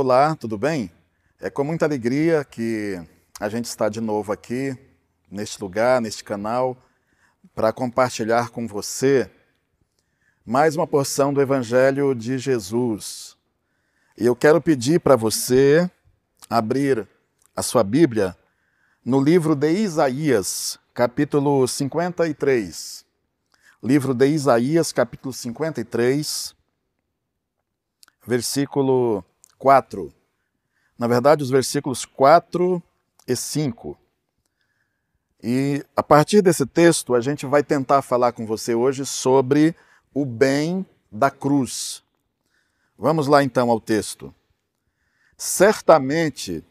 Olá, tudo bem? É com muita alegria que a gente está de novo aqui, neste lugar, neste canal, para compartilhar com você mais uma porção do Evangelho de Jesus. E eu quero pedir para você abrir a sua Bíblia no livro de Isaías, capítulo 53. Livro de Isaías, capítulo 53, versículo 4. Na verdade, os versículos 4 e 5. E a partir desse texto, a gente vai tentar falar com você hoje sobre o bem da cruz. Vamos lá então ao texto. Certamente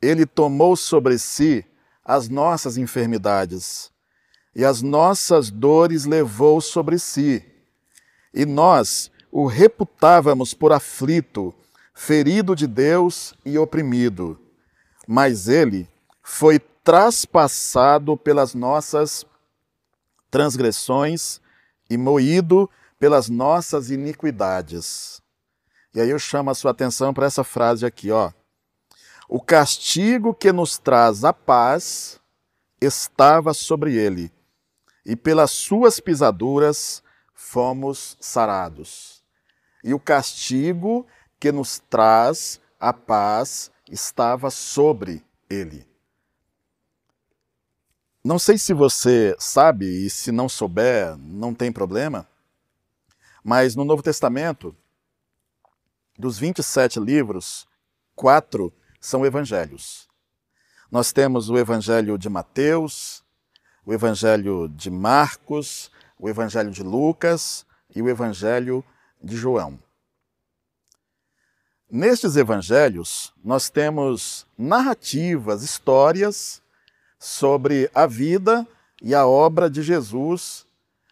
ele tomou sobre si as nossas enfermidades e as nossas dores levou sobre si. E nós o reputávamos por aflito, ferido de Deus e oprimido. Mas ele foi traspassado pelas nossas transgressões e moído pelas nossas iniquidades. E aí eu chamo a sua atenção para essa frase aqui, ó. O castigo que nos traz a paz estava sobre ele, e pelas suas pisaduras fomos sarados. E o castigo que nos traz a paz estava sobre ele. Não sei se você sabe, e se não souber, não tem problema, mas no Novo Testamento, dos 27 livros, quatro são evangelhos. Nós temos o Evangelho de Mateus, o Evangelho de Marcos, o Evangelho de Lucas e o Evangelho de João. Nestes evangelhos, nós temos narrativas, histórias sobre a vida e a obra de Jesus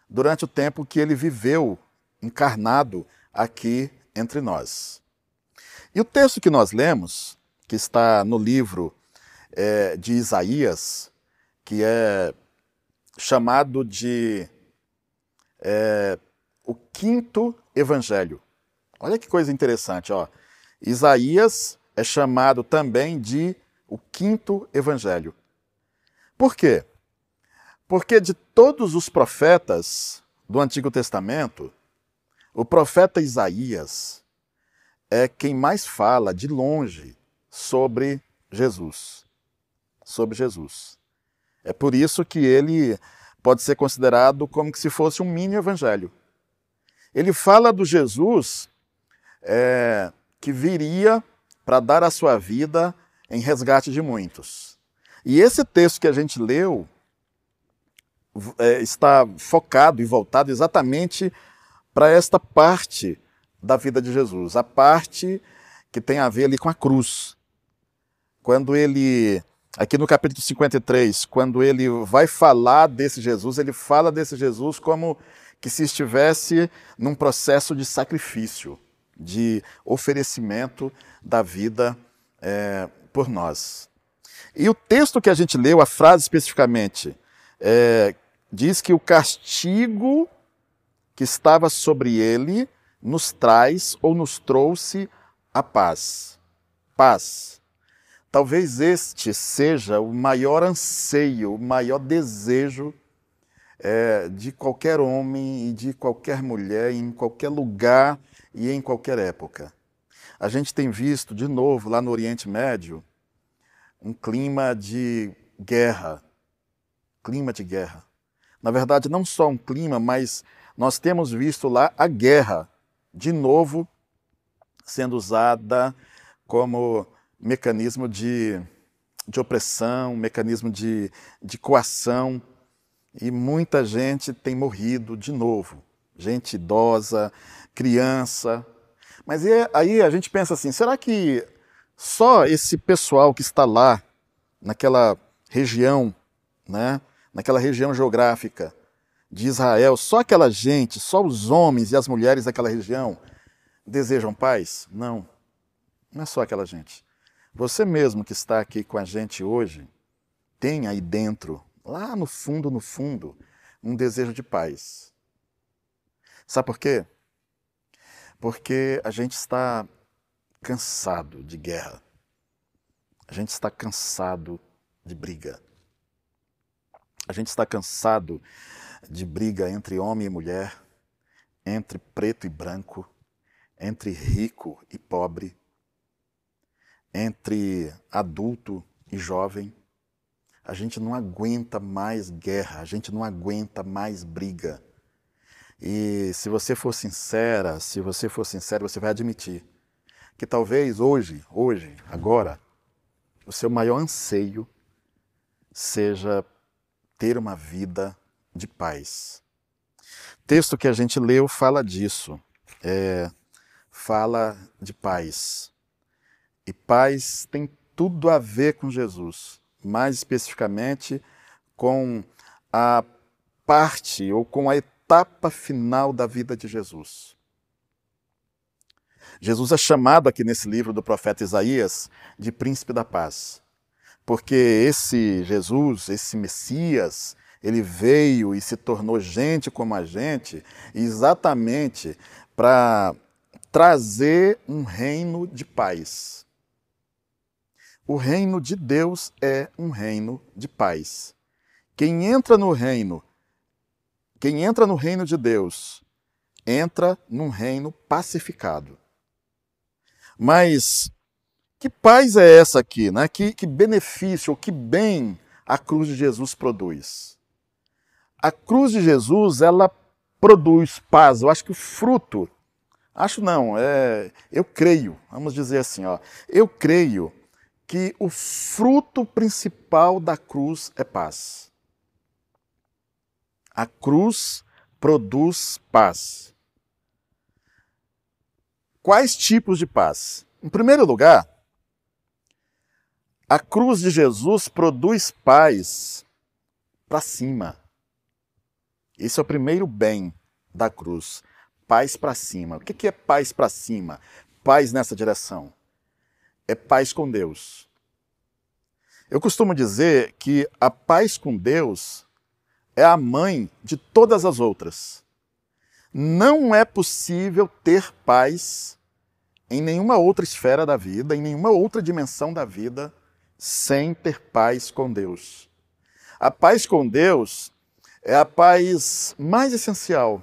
durante o tempo que ele viveu encarnado aqui entre nós. E o texto que nós lemos, que está no livro é, de Isaías, que é chamado de é, o quinto evangelho. Olha que coisa interessante, ó. Isaías é chamado também de o quinto evangelho. Por quê? Porque de todos os profetas do Antigo Testamento, o profeta Isaías é quem mais fala de longe sobre Jesus. Sobre Jesus. É por isso que ele pode ser considerado como se fosse um mini evangelho. Ele fala do Jesus é, que viria para dar a sua vida em resgate de muitos. E esse texto que a gente leu é, está focado e voltado exatamente para esta parte da vida de Jesus, a parte que tem a ver ali com a cruz. Quando ele, aqui no capítulo 53, quando ele vai falar desse Jesus, ele fala desse Jesus como que se estivesse num processo de sacrifício de oferecimento da vida é, por nós. E o texto que a gente leu, a frase especificamente, é, diz que o castigo que estava sobre ele nos traz ou nos trouxe a paz. Paz. Talvez este seja o maior anseio, o maior desejo é, de qualquer homem e de qualquer mulher, em qualquer lugar e em qualquer época. A gente tem visto, de novo, lá no Oriente Médio, um clima de guerra. Clima de guerra. Na verdade, não só um clima, mas nós temos visto lá a guerra, de novo, sendo usada como mecanismo de, de opressão, mecanismo de, de coação. E muita gente tem morrido de novo. Gente idosa, criança. Mas aí a gente pensa assim: será que só esse pessoal que está lá, naquela região, né, naquela região geográfica de Israel, só aquela gente, só os homens e as mulheres daquela região desejam paz? Não, não é só aquela gente. Você mesmo que está aqui com a gente hoje, tem aí dentro, lá no fundo, no fundo, um desejo de paz. Sabe por quê? porque a gente está cansado de guerra. A gente está cansado de briga. A gente está cansado de briga entre homem e mulher, entre preto e branco, entre rico e pobre, entre adulto e jovem. A gente não aguenta mais guerra, a gente não aguenta mais briga. E se você for sincera, se você for sincero, você vai admitir que talvez hoje, hoje, agora, o seu maior anseio seja ter uma vida de paz. O texto que a gente leu fala disso, é, fala de paz. E paz tem tudo a ver com Jesus, mais especificamente com a parte ou com a etapa final da vida de Jesus. Jesus é chamado aqui nesse livro do profeta Isaías de príncipe da paz, porque esse Jesus, esse Messias, ele veio e se tornou gente como a gente, exatamente para trazer um reino de paz. O reino de Deus é um reino de paz. Quem entra no reino, quem entra no reino de Deus, entra num reino pacificado. Mas que paz é essa aqui? Né? Que, que benefício, que bem a cruz de Jesus produz? A cruz de Jesus, ela produz paz. Eu acho que o fruto, acho não, é, eu creio, vamos dizer assim, ó, eu creio que o fruto principal da cruz é paz. A cruz produz paz. Quais tipos de paz? Em primeiro lugar, a cruz de Jesus produz paz para cima. Esse é o primeiro bem da cruz. Paz para cima. O que é paz para cima? Paz nessa direção. É paz com Deus. Eu costumo dizer que a paz com Deus é a mãe de todas as outras. Não é possível ter paz em nenhuma outra esfera da vida, em nenhuma outra dimensão da vida, sem ter paz com Deus. A paz com Deus é a paz mais essencial.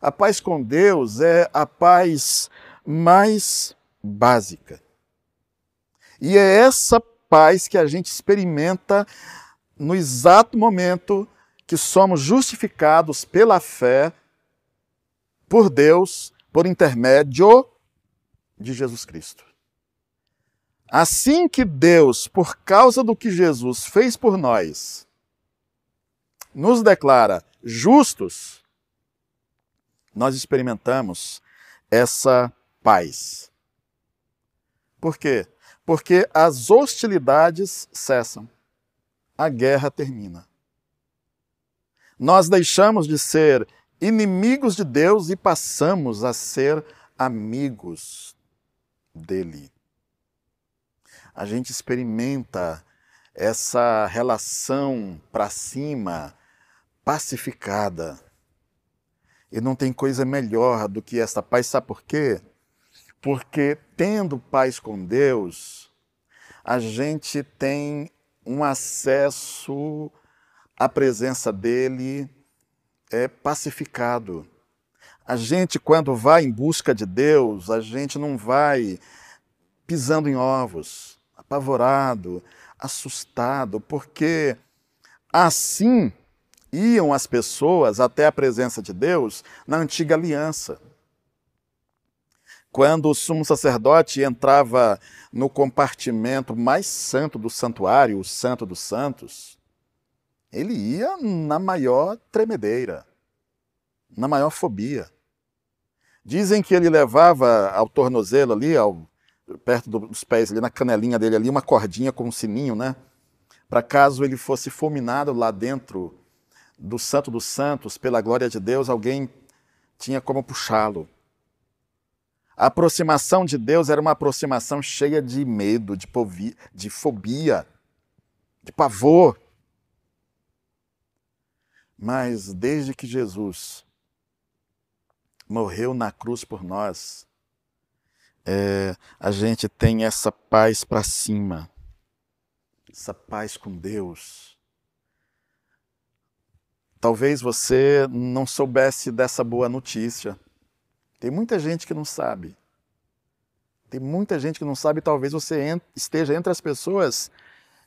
A paz com Deus é a paz mais básica. E é essa paz que a gente experimenta no exato momento que somos justificados pela fé por Deus por intermédio de Jesus Cristo. Assim que Deus, por causa do que Jesus fez por nós, nos declara justos, nós experimentamos essa paz. Por quê? Porque as hostilidades cessam, a guerra termina. Nós deixamos de ser inimigos de Deus e passamos a ser amigos dele. A gente experimenta essa relação para cima, pacificada. E não tem coisa melhor do que essa paz, sabe por quê? Porque tendo paz com Deus, a gente tem um acesso à presença dele é pacificado. A gente, quando vai em busca de Deus, a gente não vai pisando em ovos, apavorado, assustado, porque assim iam as pessoas até a presença de Deus na antiga aliança. Quando o sumo sacerdote entrava no compartimento mais santo do santuário, o Santo dos Santos, ele ia na maior tremedeira, na maior fobia. Dizem que ele levava ao tornozelo ali, ao, perto dos pés, ali na canelinha dele ali, uma cordinha com um sininho, né? Para caso ele fosse fulminado lá dentro do Santo dos Santos, pela glória de Deus, alguém tinha como puxá-lo. A aproximação de Deus era uma aproximação cheia de medo, de, de fobia, de pavor. Mas desde que Jesus morreu na cruz por nós, é, a gente tem essa paz para cima, essa paz com Deus. Talvez você não soubesse dessa boa notícia. Tem muita gente que não sabe. Tem muita gente que não sabe, talvez você esteja entre as pessoas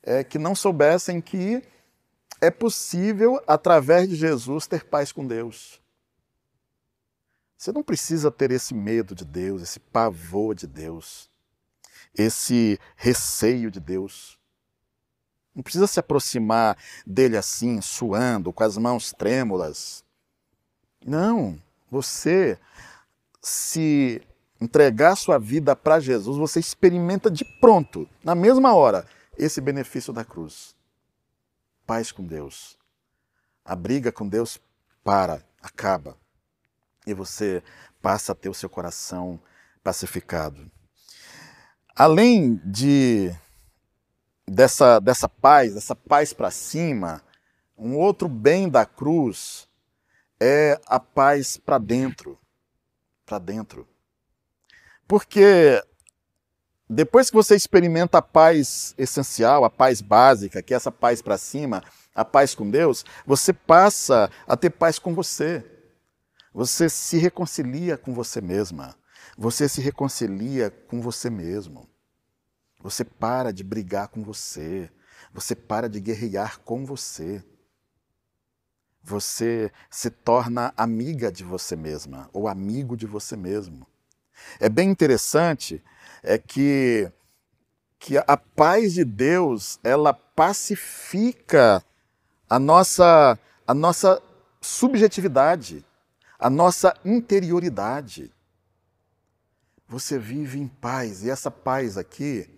é, que não soubessem que é possível, através de Jesus, ter paz com Deus. Você não precisa ter esse medo de Deus, esse pavor de Deus, esse receio de Deus. Não precisa se aproximar dele assim, suando, com as mãos trêmulas. Não, você se entregar sua vida para Jesus, você experimenta de pronto, na mesma hora, esse benefício da cruz. Paz com Deus. A briga com Deus para, acaba e você passa a ter o seu coração pacificado. Além de dessa, dessa paz, dessa paz para cima, um outro bem da cruz é a paz para dentro, para dentro. Porque depois que você experimenta a paz essencial, a paz básica, que é essa paz para cima, a paz com Deus, você passa a ter paz com você. Você se reconcilia com você mesma. Você se reconcilia com você mesmo. Você para de brigar com você. Você para de guerrear com você. Você se torna amiga de você mesma ou amigo de você mesmo. É bem interessante é que que a paz de Deus, ela pacifica a nossa a nossa subjetividade a nossa interioridade. Você vive em paz, e essa paz aqui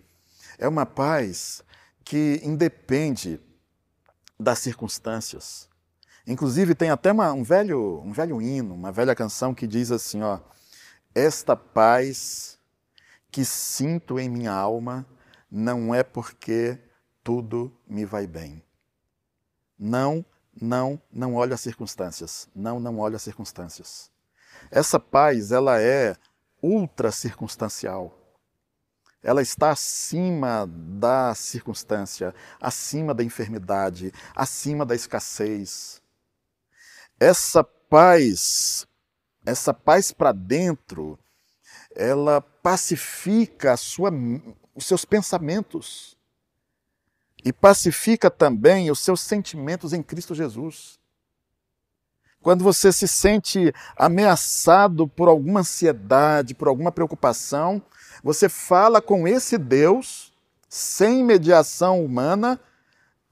é uma paz que independe das circunstâncias. Inclusive tem até uma, um, velho, um velho hino, uma velha canção que diz assim, ó, esta paz que sinto em minha alma não é porque tudo me vai bem. Não não, não olha as circunstâncias. Não, não olha as circunstâncias. Essa paz, ela é ultra circunstancial. Ela está acima da circunstância, acima da enfermidade, acima da escassez. Essa paz, essa paz para dentro, ela pacifica sua, os seus pensamentos e pacifica também os seus sentimentos em Cristo Jesus. Quando você se sente ameaçado por alguma ansiedade, por alguma preocupação, você fala com esse Deus, sem mediação humana,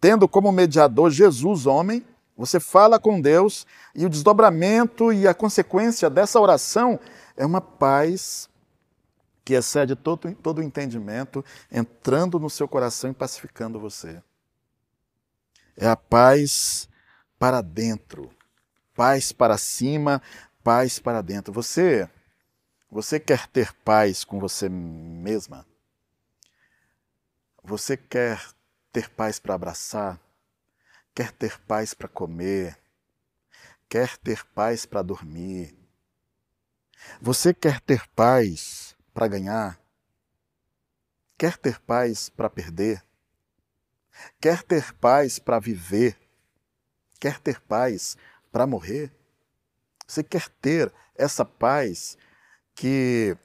tendo como mediador Jesus, homem, você fala com Deus e o desdobramento e a consequência dessa oração é uma paz que excede todo, todo o entendimento, entrando no seu coração e pacificando você. É a paz para dentro, paz para cima, paz para dentro. Você, você quer ter paz com você mesma? Você quer ter paz para abraçar? Quer ter paz para comer? Quer ter paz para dormir? Você quer ter paz para ganhar? Quer ter paz para perder? Quer ter paz para viver? Quer ter paz para morrer? Você quer ter essa paz que,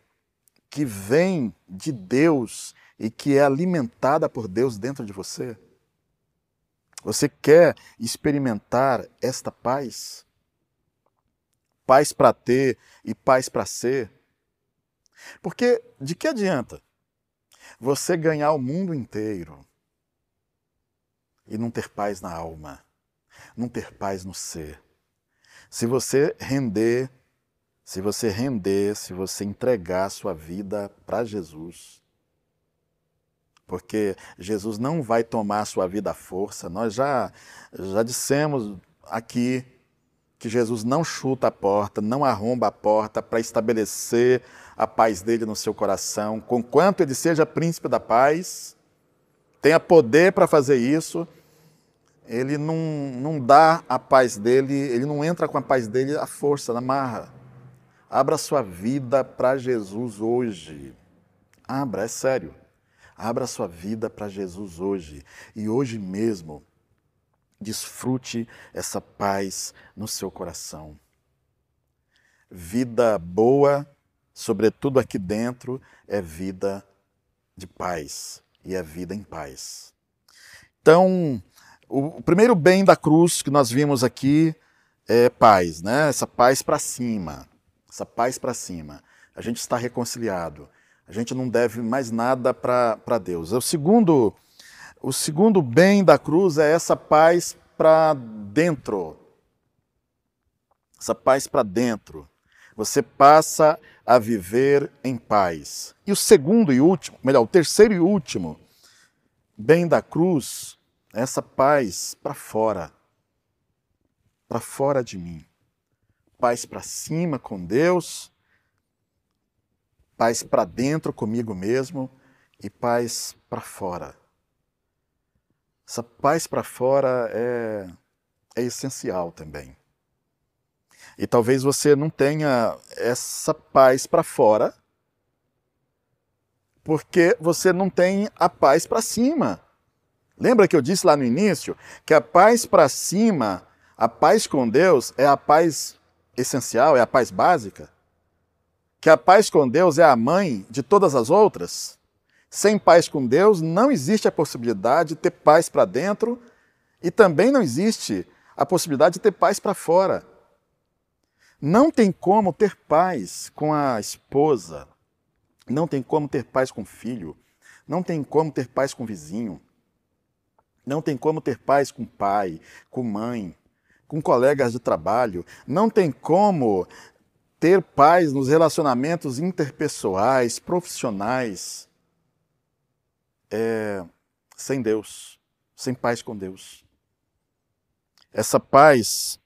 que vem de Deus e que é alimentada por Deus dentro de você? Você quer experimentar esta paz? Paz para ter e paz para ser? Porque de que adianta você ganhar o mundo inteiro e não ter paz na alma, não ter paz no ser? Se você render, se você render, se você entregar sua vida para Jesus, porque Jesus não vai tomar a sua vida à força. Nós já já dissemos aqui que Jesus não chuta a porta, não arromba a porta para estabelecer a paz dele no seu coração, conquanto ele seja príncipe da paz, tenha poder para fazer isso, ele não, não dá a paz dele, ele não entra com a paz dele à força, na marra. Abra sua vida para Jesus hoje. Abra, é sério. Abra sua vida para Jesus hoje. E hoje mesmo, desfrute essa paz no seu coração. Vida boa, sobretudo aqui dentro, é vida de paz e é vida em paz. Então, o primeiro bem da cruz que nós vimos aqui é paz, né? Essa paz para cima, essa paz para cima. A gente está reconciliado. A gente não deve mais nada para Deus. O segundo, o segundo bem da cruz é essa paz para dentro. Essa paz para dentro. Você passa a viver em paz. E o segundo e último, melhor, o terceiro e último bem da cruz é essa paz para fora. Para fora de mim. Paz para cima com Deus paz para dentro comigo mesmo e paz para fora. Essa paz para fora é, é essencial também. E talvez você não tenha essa paz para fora, porque você não tem a paz para cima. Lembra que eu disse lá no início que a paz para cima, a paz com Deus, é a paz essencial, é a paz básica? Que a paz com Deus é a mãe de todas as outras, sem paz com Deus não existe a possibilidade de ter paz para dentro e também não existe a possibilidade de ter paz para fora. Não tem como ter paz com a esposa, não tem como ter paz com o filho, não tem como ter paz com o vizinho, não tem como ter paz com o pai, com mãe, com colegas de trabalho, não tem como ter paz nos relacionamentos interpessoais, profissionais, é, sem Deus, sem paz com Deus. Essa paz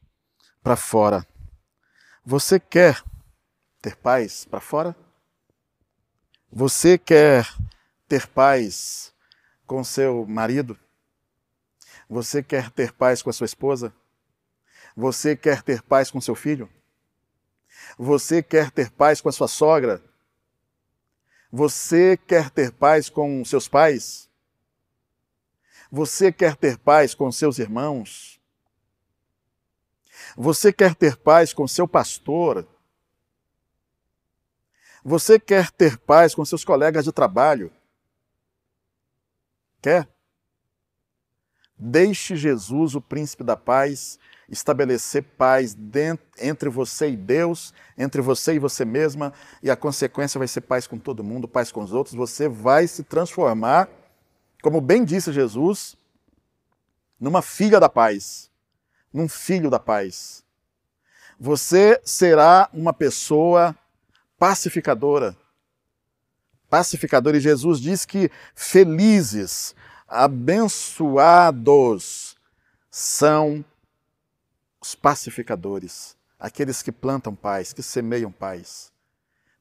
para fora. Você quer ter paz para fora? Você quer ter paz com seu marido? Você quer ter paz com a sua esposa? Você quer ter paz com seu filho? Você quer ter paz com a sua sogra? Você quer ter paz com seus pais? Você quer ter paz com seus irmãos? Você quer ter paz com seu pastor? Você quer ter paz com seus colegas de trabalho? Quer? Deixe Jesus, o príncipe da paz, estabelecer paz dentro, entre você e Deus, entre você e você mesma, e a consequência vai ser paz com todo mundo, paz com os outros. Você vai se transformar, como bem disse Jesus, numa filha da paz, num filho da paz. Você será uma pessoa pacificadora. Pacificador, e Jesus diz que felizes, abençoados são os pacificadores, aqueles que plantam paz, que semeiam paz.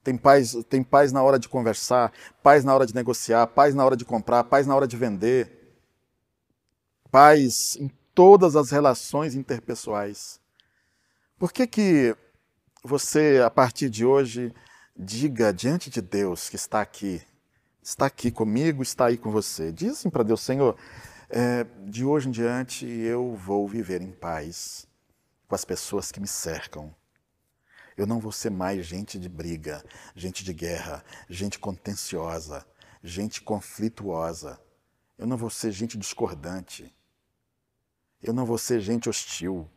Tem paz, tem paz na hora de conversar, paz na hora de negociar, paz na hora de comprar, paz na hora de vender. Paz em todas as relações interpessoais. Por que que você, a partir de hoje, diga diante de Deus que está aqui, está aqui comigo, está aí com você. Diz assim para Deus, Senhor, é, de hoje em diante eu vou viver em paz com as pessoas que me cercam. Eu não vou ser mais gente de briga, gente de guerra, gente contenciosa, gente conflituosa. Eu não vou ser gente discordante. Eu não vou ser gente hostil.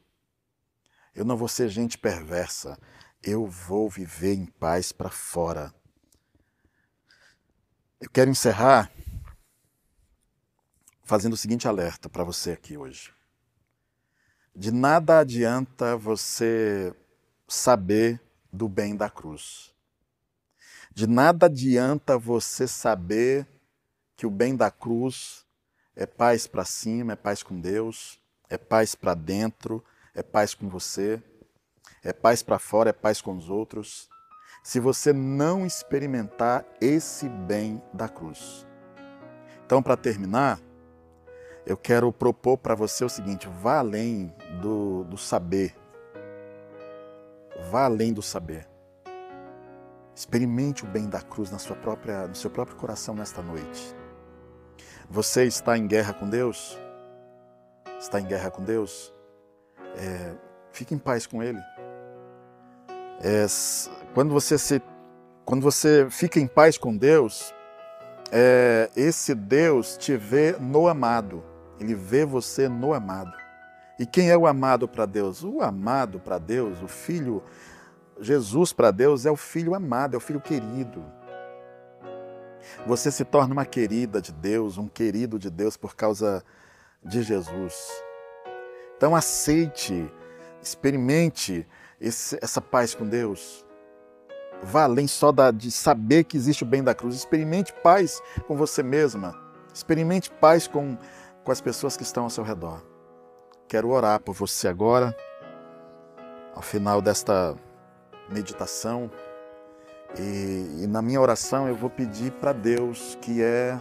Eu não vou ser gente perversa. Eu vou viver em paz para fora. Eu quero encerrar fazendo o seguinte alerta para você aqui hoje. De nada adianta você saber do bem da cruz. De nada adianta você saber que o bem da cruz é paz para cima, é paz com Deus, é paz para dentro, é paz com você, é paz para fora, é paz com os outros, se você não experimentar esse bem da cruz. Então, para terminar, eu quero propor para você o seguinte: vá além do, do saber. Vá além do saber. Experimente o bem da cruz na sua própria, no seu próprio coração nesta noite. Você está em guerra com Deus? Está em guerra com Deus? É, fique em paz com Ele. É, quando você se, quando você fica em paz com Deus, é, esse Deus te vê no amado. Ele vê você no amado. E quem é o amado para Deus? O amado para Deus, o Filho Jesus para Deus é o filho amado, é o filho querido. Você se torna uma querida de Deus, um querido de Deus por causa de Jesus. Então aceite, experimente esse, essa paz com Deus. Vá além só da, de saber que existe o bem da cruz. Experimente paz com você mesma. Experimente paz com, com as pessoas que estão ao seu redor. Quero orar por você agora, ao final desta meditação. E, e na minha oração eu vou pedir para Deus, que é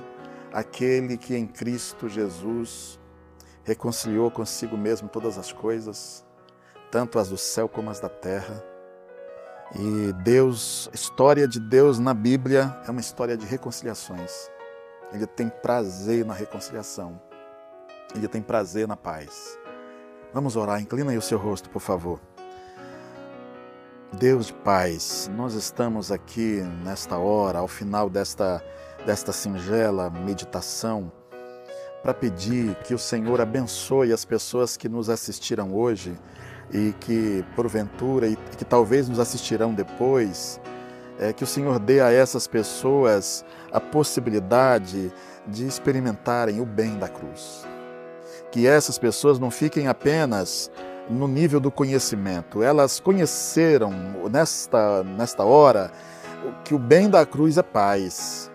aquele que em Cristo Jesus reconciliou consigo mesmo todas as coisas, tanto as do céu como as da terra. E Deus, a história de Deus na Bíblia é uma história de reconciliações. Ele tem prazer na reconciliação. Ele tem prazer na paz. Vamos orar. Inclina aí o seu rosto, por favor. Deus de paz, nós estamos aqui nesta hora, ao final desta, desta singela meditação, para pedir que o Senhor abençoe as pessoas que nos assistiram hoje e que, porventura, e que talvez nos assistirão depois, é, que o Senhor dê a essas pessoas a possibilidade de experimentarem o bem da cruz. Que essas pessoas não fiquem apenas no nível do conhecimento. Elas conheceram nesta, nesta hora que o bem da cruz é paz.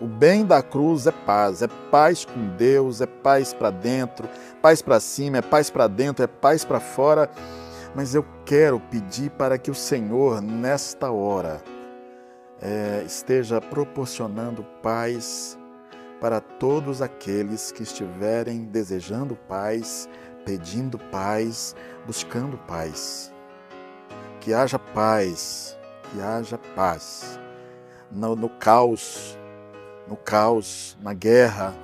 O bem da cruz é paz, é paz com Deus, é paz para dentro, paz para cima, é paz para dentro, é paz para fora. Mas eu quero pedir para que o Senhor, nesta hora, é, esteja proporcionando paz para todos aqueles que estiverem desejando paz, pedindo paz, buscando paz. Que haja paz, que haja paz. No, no caos, no caos, na guerra,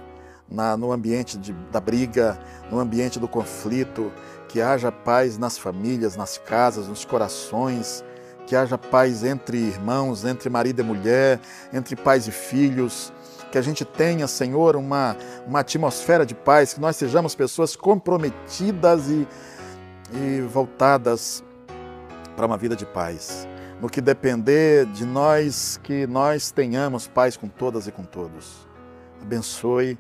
na, no ambiente de, da briga, no ambiente do conflito, que haja paz nas famílias, nas casas, nos corações, que haja paz entre irmãos, entre marido e mulher, entre pais e filhos, que a gente tenha, Senhor, uma, uma atmosfera de paz, que nós sejamos pessoas comprometidas e, e voltadas para uma vida de paz. No que depender de nós, que nós tenhamos paz com todas e com todos. Abençoe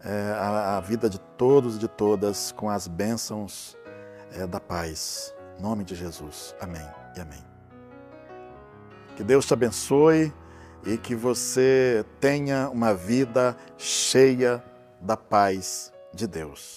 é, a, a, vida de todos e de todas com as bênçãos é, da paz. Em nome de Jesus. Amém e amém. Que Deus te abençoe e que você tenha uma vida cheia da paz de Deus.